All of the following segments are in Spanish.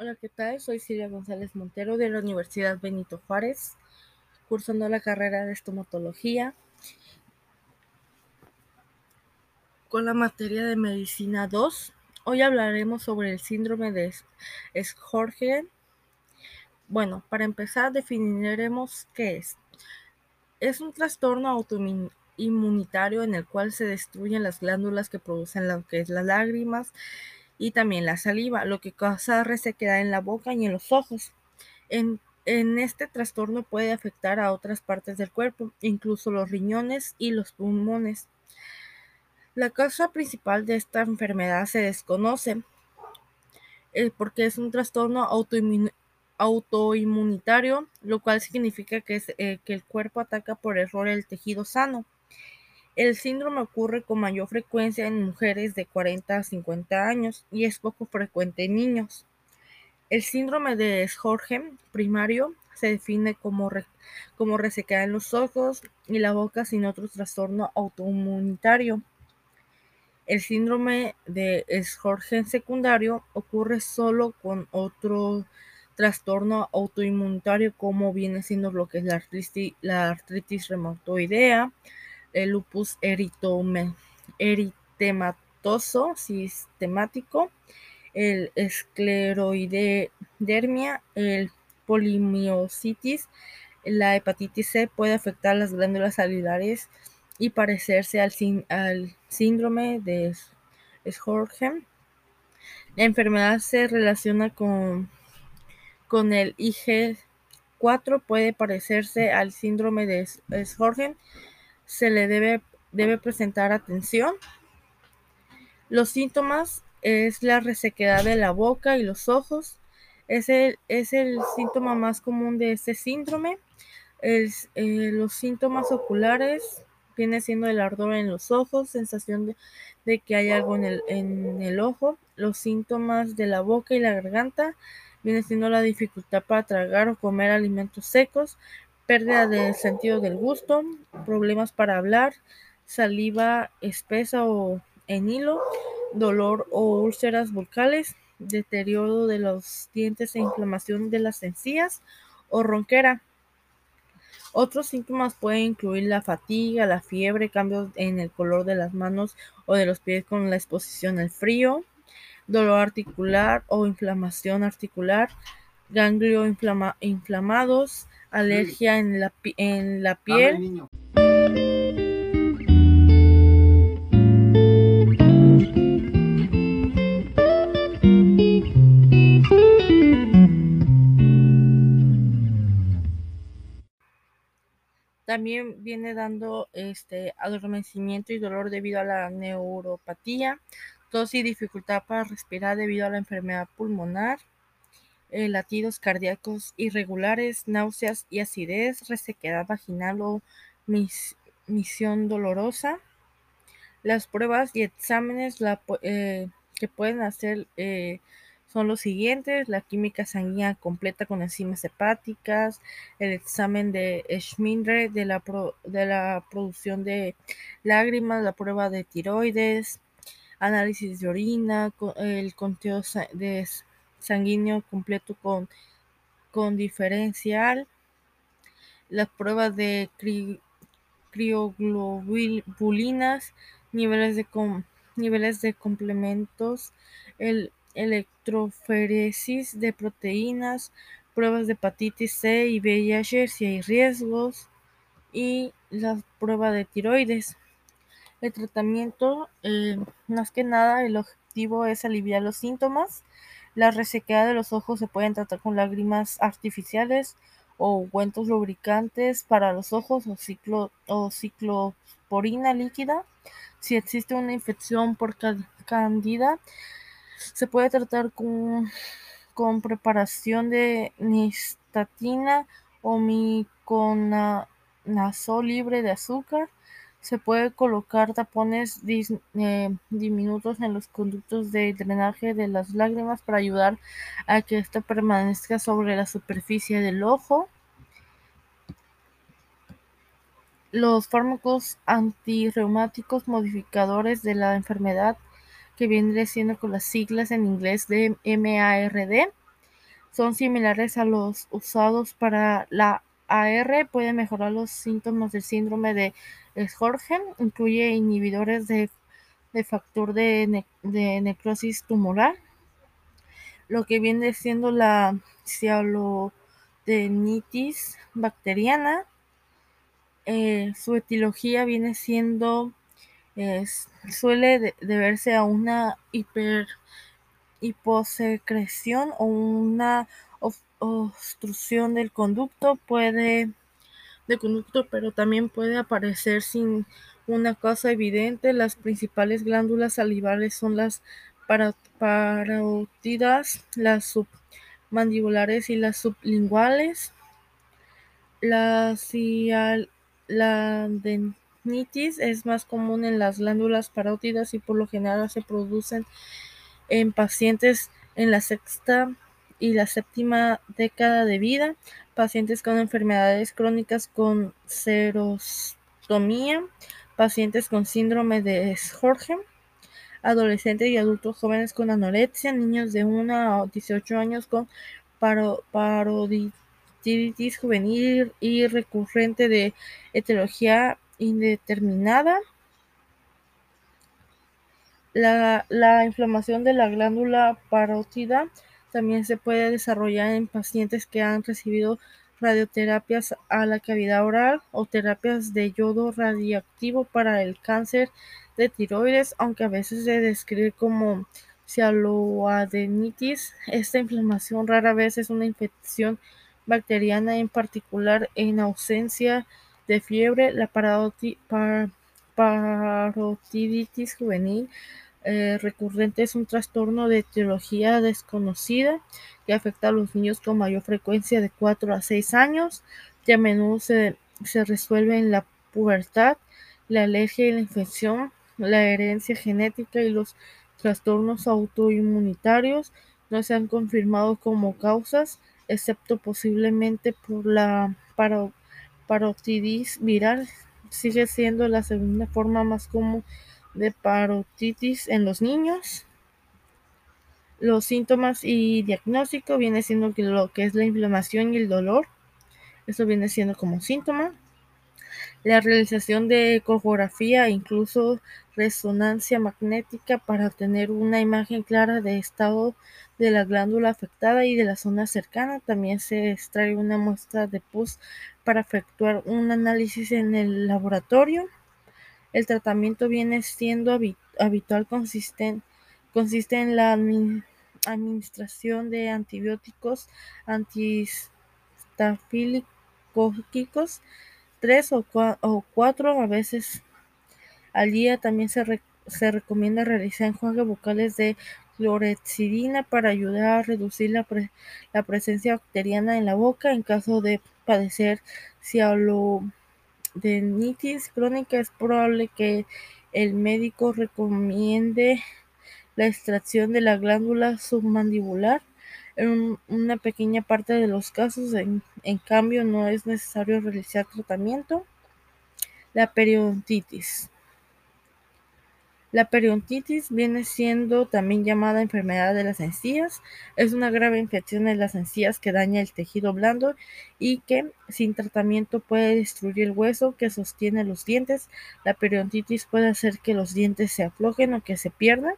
Hola, ¿qué tal? Soy Silvia González Montero de la Universidad Benito Juárez, cursando la carrera de estomatología con la materia de medicina 2. Hoy hablaremos sobre el síndrome de Sjögren. Bueno, para empezar definiremos qué es. Es un trastorno autoinmunitario en el cual se destruyen las glándulas que producen lo que es las lágrimas y también la saliva, lo que causa resequedad en la boca y en los ojos. En, en, este trastorno puede afectar a otras partes del cuerpo, incluso los riñones y los pulmones. La causa principal de esta enfermedad se desconoce eh, porque es un trastorno autoinmun autoinmunitario, lo cual significa que, es, eh, que el cuerpo ataca por error el tejido sano. El síndrome ocurre con mayor frecuencia en mujeres de 40 a 50 años y es poco frecuente en niños. El síndrome de Sjögren primario se define como, re, como resequedad en los ojos y la boca sin otro trastorno autoinmunitario. El síndrome de Sjögren secundario ocurre solo con otro trastorno autoinmunitario como viene siendo lo que es la artritis, la el lupus eritematoso sistemático, el esclerodermia, el polimiositis, la hepatitis C puede afectar las glándulas salivares y parecerse al, síndrome de Sjögren. La enfermedad se relaciona con, con el IG4, puede parecerse al síndrome de Sjögren se le debe, debe presentar atención. Los síntomas es la resequedad de la boca y los ojos. Es el, es el síntoma más común de este síndrome. Eh, los síntomas oculares viene siendo el ardor en los ojos, sensación de, de que hay algo en el, en el, ojo. Los síntomas de la boca y la garganta viene siendo la dificultad para tragar o comer alimentos secos, pérdida del sentido del gusto, problemas para hablar, saliva espesa o en hilo, dolor o úlceras bucales, deterioro de los dientes e inflamación de las encías o ronquera. Otros síntomas pueden incluir la fatiga, la fiebre, cambios en el color de las manos o de los pies con la exposición al frío, dolor articular o inflamación articular, ganglio inflama inflamados, alergia en la, en la piel. También viene dando este adormecimiento y dolor debido a la neuropatía, tos y dificultad para respirar debido a la enfermedad pulmonar, eh, latidos cardíacos irregulares, náuseas y acidez, resequedad vaginal o mis, misión dolorosa. Las pruebas y exámenes eh, que pueden hacer eh, son los siguientes, la química sanguínea completa con enzimas hepáticas, el examen de Schmidre de la, de la producción de lágrimas, la prueba de tiroides, análisis de orina, el conteo de sanguíneo completo con, con diferencial, las pruebas de cri, crioglobulinas, niveles de, niveles de complementos, el electroforesis de proteínas, pruebas de hepatitis C y VIH si hay riesgos y la prueba de tiroides. El tratamiento, eh, más que nada, el objetivo es aliviar los síntomas. La resequedad de los ojos se pueden tratar con lágrimas artificiales o ungüentos lubricantes para los ojos o, ciclo, o líquida. Si existe una infección por candida, se puede tratar con, con preparación de nistatina o miconazol libre de azúcar. Se puede colocar tapones eh, diminutos en los conductos de drenaje de las lágrimas para ayudar a que ésta permanezca sobre la superficie del ojo. Los fármacos antirreumáticos modificadores de la enfermedad que viene siendo con las siglas en inglés de MARD, son similares a los usados para la AR, pueden mejorar los síntomas del síndrome de Sjögren, incluye inhibidores de, factor de, necrosis tumoral, lo que viene siendo la cialodenitis bacteriana. Eh, su etiología viene siendo, suele deberse a una hiper hiposecreción o una obstrucción del conducto puede de conducto, pero también puede aparecer sin una causa evidente. Las principales glándulas salivales son las parótidas, las submandibulares y las sublinguales. La cialodenitis es más común en las glándulas parótidas y por lo general se producen en pacientes en la sexta y la séptima década de vida, pacientes con enfermedades crónicas con serostomía, pacientes con síndrome de Sjögren, adolescentes y adultos jóvenes con anorexia, niños de 1 a 18 años con paroditis juvenil y recurrente de etiología indeterminada, la, inflamación de la glándula parótida también se puede desarrollar en pacientes que han recibido radioterapias a la cavidad oral o terapias de yodo radiactivo para el cáncer de tiroides, aunque a veces se describe como cialoadenitis. Esta inflamación rara vez es una infección bacteriana, en particular en ausencia de fiebre. La parotiditis juvenil eh, recurrente es un trastorno de etiología desconocida que afecta a los niños con mayor frecuencia de 4 a 6 años, que a menudo se, se resuelve en la pubertad, la alergia y la infección, la herencia genética y los trastornos autoinmunitarios no se han confirmado como causas, excepto posiblemente por la parotiditis viral. Sigue siendo la segunda forma más común de parotitis en los niños. Los síntomas y diagnóstico viene siendo lo que es la inflamación y el dolor. Eso viene siendo como síntoma. La realización de ecografía e incluso resonancia magnética para obtener una imagen clara de estado de la glándula afectada y de la zona cercana. También se extrae una muestra de pus para efectuar un análisis en el laboratorio. El tratamiento viene siendo habitual consiste, en la administración de antibióticos antistafilocócicos tres o, cuatro a veces al día. También se, recomienda realizar enjuagues bucales de clorexidina para ayudar a reducir la, la presencia bacteriana en la boca en caso de padecer cialo nitis crónica es probable que el médico recomiende la extracción de la glándula submandibular. En una pequeña parte de los casos, en, cambio, no es necesario realizar tratamiento. La periodontitis. La periodontitis viene siendo también llamada enfermedad de las encías. Es una grave infección de las encías que daña el tejido blando y que sin tratamiento puede destruir el hueso que sostiene los dientes. La periodontitis puede hacer que los dientes se aflojen o que se pierdan.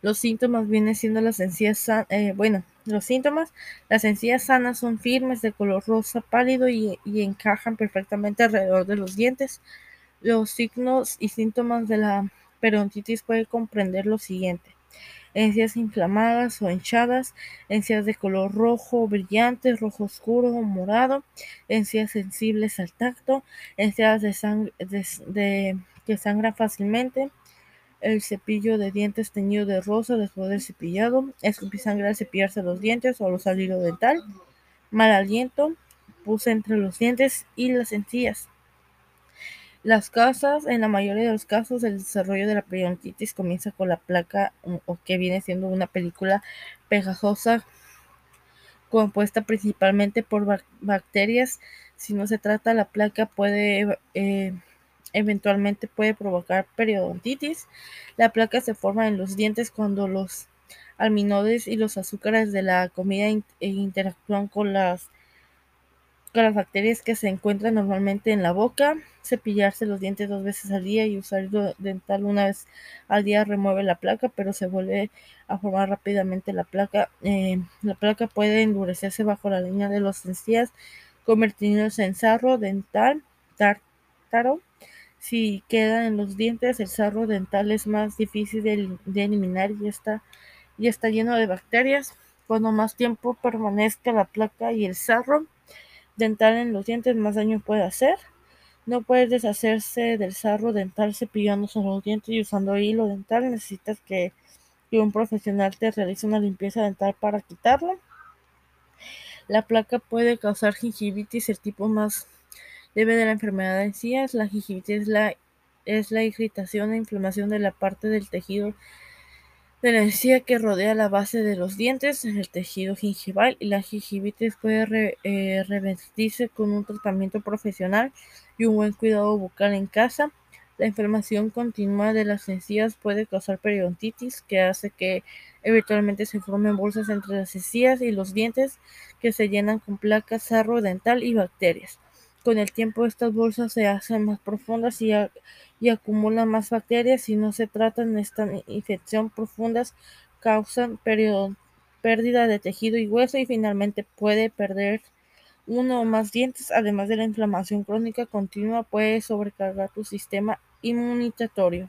Los síntomas vienen siendo las encías eh, bueno, los síntomas, las encías sanas son firmes de color rosa pálido y encajan perfectamente alrededor de los dientes. Los signos y síntomas de la periodontitis pueden comprender lo siguiente: encías inflamadas o hinchadas, encías de color rojo brillante, rojo oscuro o morado, encías sensibles al tacto, encías de, que sangran fácilmente, el cepillo de dientes teñido de rosa después del cepillado, escupir sangre al cepillarse los dientes o los hilo dental, mal aliento, pus entre los dientes y las encías. Las casas, en la mayoría de los casos, el desarrollo de la periodontitis comienza con la placa o que viene siendo una película pegajosa compuesta principalmente por bacterias. Si no se trata, la placa puede eh, eventualmente puede provocar periodontitis. La placa se forma en los dientes cuando los alminoides y los azúcares de la comida e interactúan con las con las bacterias que se encuentran normalmente en la boca. Cepillarse los dientes dos veces al día y usar hilo dental una vez al día remueve la placa, pero se vuelve a formar rápidamente la placa. Eh, la placa puede endurecerse bajo la línea de los encías, convirtiéndose en sarro dental tártaro. Si queda en los dientes, el sarro dental es más difícil de, de eliminar y está, y está lleno de bacterias. Cuando más tiempo permanezca la placa y el sarro, dental en los dientes, más daño puede hacer. No puedes deshacerse del sarro dental cepillándose los dientes y usando hilo dental. Necesitas que, un profesional te realice una limpieza dental para quitarlo. La placa puede causar gingivitis, el tipo más leve de la enfermedad de encías. La gingivitis es la, es la irritación e inflamación de la parte del tejido la encía que rodea la base de los dientes, en el tejido gingival y la gingivitis puede eh, revertirse con un tratamiento profesional y un buen cuidado bucal en casa. La inflamación continua de las encías puede causar periodontitis, que hace que eventualmente se formen bolsas entre las encías y los dientes que se llenan con placas, sarro dental y bacterias. Con el tiempo estas bolsas se hacen más profundas y, acumulan más bacterias. Si no se tratan esta infección profundas, causan pérdida de tejido y hueso y finalmente puede perder uno o más dientes. Además de la inflamación crónica continua, puede sobrecargar tu sistema inmunitario.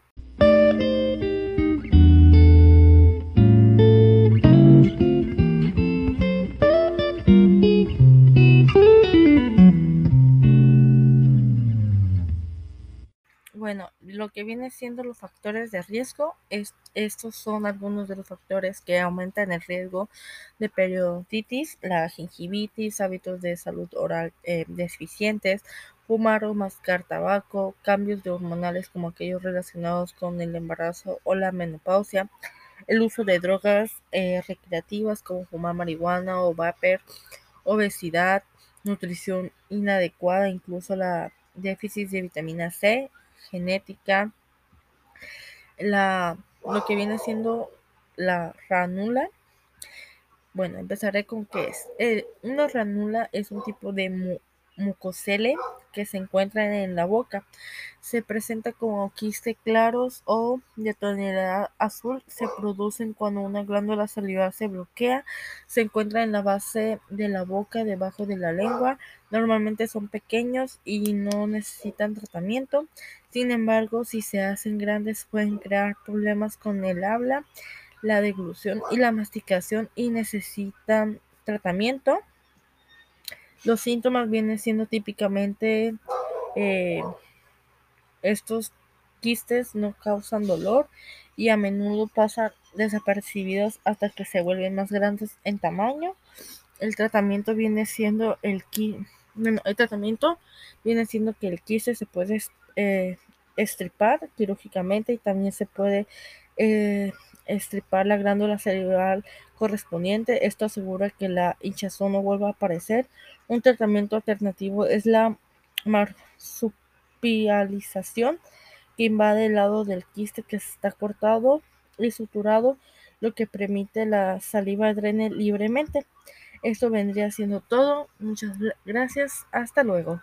Bueno, lo que viene siendo los factores de riesgo, estos son algunos de los factores que aumentan el riesgo de periodontitis, la gingivitis, hábitos de salud oral eh, deficientes, fumar o mascar tabaco, cambios de hormonales como aquellos relacionados con el embarazo o la menopausia, el uso de drogas eh, recreativas como fumar marihuana o vapor, obesidad, nutrición inadecuada, incluso la déficit de vitamina C, genética, la, lo que viene siendo la ranula. Bueno, empezaré con qué es. Eh, una ranula es un tipo de mucosele que se encuentra en la boca. Se presenta como quiste claros o de tonalidad azul. Se producen cuando una glándula salival se bloquea. Se encuentra en la base de la boca, debajo de la lengua. Normalmente son pequeños y no necesitan tratamiento. Sin embargo, si se hacen grandes pueden crear problemas con el habla, la deglución y la masticación y necesitan tratamiento. Los síntomas vienen siendo típicamente eh, estos quistes no causan dolor y a menudo pasan desapercibidos hasta que se vuelven más grandes en tamaño. El tratamiento viene siendo el el tratamiento viene siendo que el quiste se puede eh, estripar quirúrgicamente y también se puede eh, estripar la glándula cerebral correspondiente. Esto asegura que la hinchazón no vuelva a aparecer. Un tratamiento alternativo es la marsupialización, que invade el lado del quiste que está cortado y suturado, lo que permite la saliva drene libremente. Esto vendría siendo todo. Muchas gracias. Hasta luego.